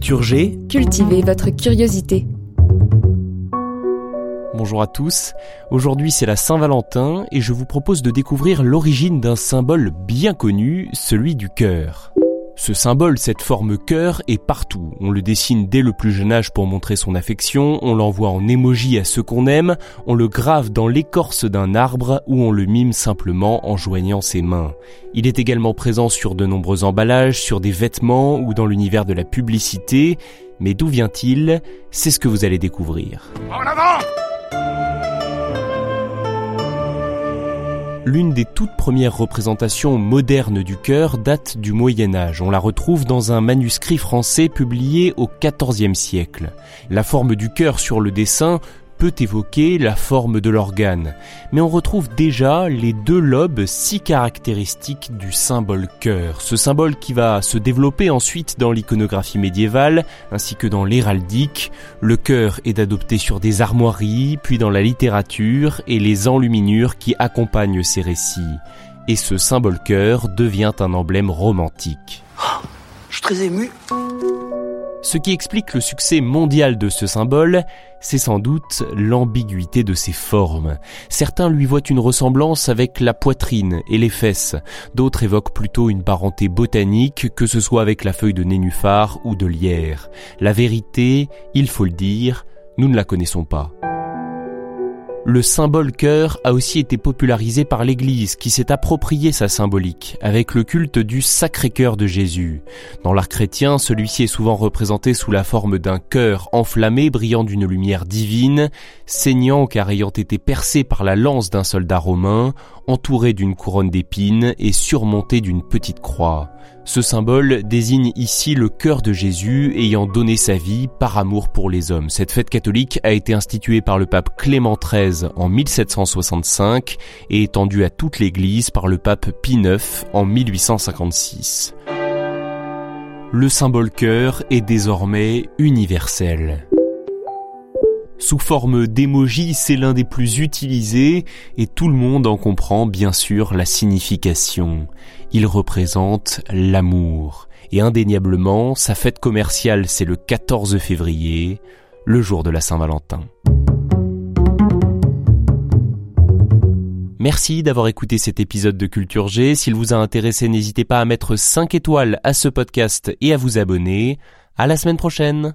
Culture G. Cultivez votre curiosité. Bonjour à tous. Aujourd'hui c'est la Saint-Valentin et je vous propose de découvrir l'origine d'un symbole bien connu, celui du cœur. Ce symbole, cette forme cœur, est partout. On le dessine dès le plus jeune âge pour montrer son affection, on l'envoie en émoji à ceux qu'on aime, on le grave dans l'écorce d'un arbre ou on le mime simplement en joignant ses mains. Il est également présent sur de nombreux emballages, sur des vêtements ou dans l'univers de la publicité. Mais d'où vient-il? C'est ce que vous allez découvrir. En avant L'une des toutes premières représentations modernes du cœur date du Moyen Âge. On la retrouve dans un manuscrit français publié au XIVe siècle. La forme du cœur sur le dessin peut évoquer la forme de l'organe, mais on retrouve déjà les deux lobes si caractéristiques du symbole cœur, ce symbole qui va se développer ensuite dans l'iconographie médiévale ainsi que dans l'héraldique. Le cœur est adopté sur des armoiries, puis dans la littérature et les enluminures qui accompagnent ces récits. Et ce symbole cœur devient un emblème romantique. Je suis très ému. Ce qui explique le succès mondial de ce symbole, c'est sans doute l'ambiguïté de ses formes. Certains lui voient une ressemblance avec la poitrine et les fesses, d'autres évoquent plutôt une parenté botanique, que ce soit avec la feuille de nénuphar ou de lierre. La vérité, il faut le dire, nous ne la connaissons pas. Le symbole cœur a aussi été popularisé par l'Église qui s'est approprié sa symbolique avec le culte du Sacré-Cœur de Jésus. Dans l'art chrétien, celui-ci est souvent représenté sous la forme d'un cœur enflammé brillant d'une lumière divine, saignant car ayant été percé par la lance d'un soldat romain, entouré d'une couronne d'épines et surmonté d'une petite croix. Ce symbole désigne ici le cœur de Jésus ayant donné sa vie par amour pour les hommes. Cette fête catholique a été instituée par le pape Clément XIII en 1765 et étendue à toute l'Église par le pape Pie IX en 1856. Le symbole cœur est désormais universel. Sous forme d'émoji, c'est l'un des plus utilisés et tout le monde en comprend bien sûr la signification. Il représente l'amour. Et indéniablement, sa fête commerciale, c'est le 14 février, le jour de la Saint-Valentin. Merci d'avoir écouté cet épisode de Culture G. S'il vous a intéressé, n'hésitez pas à mettre 5 étoiles à ce podcast et à vous abonner. À la semaine prochaine!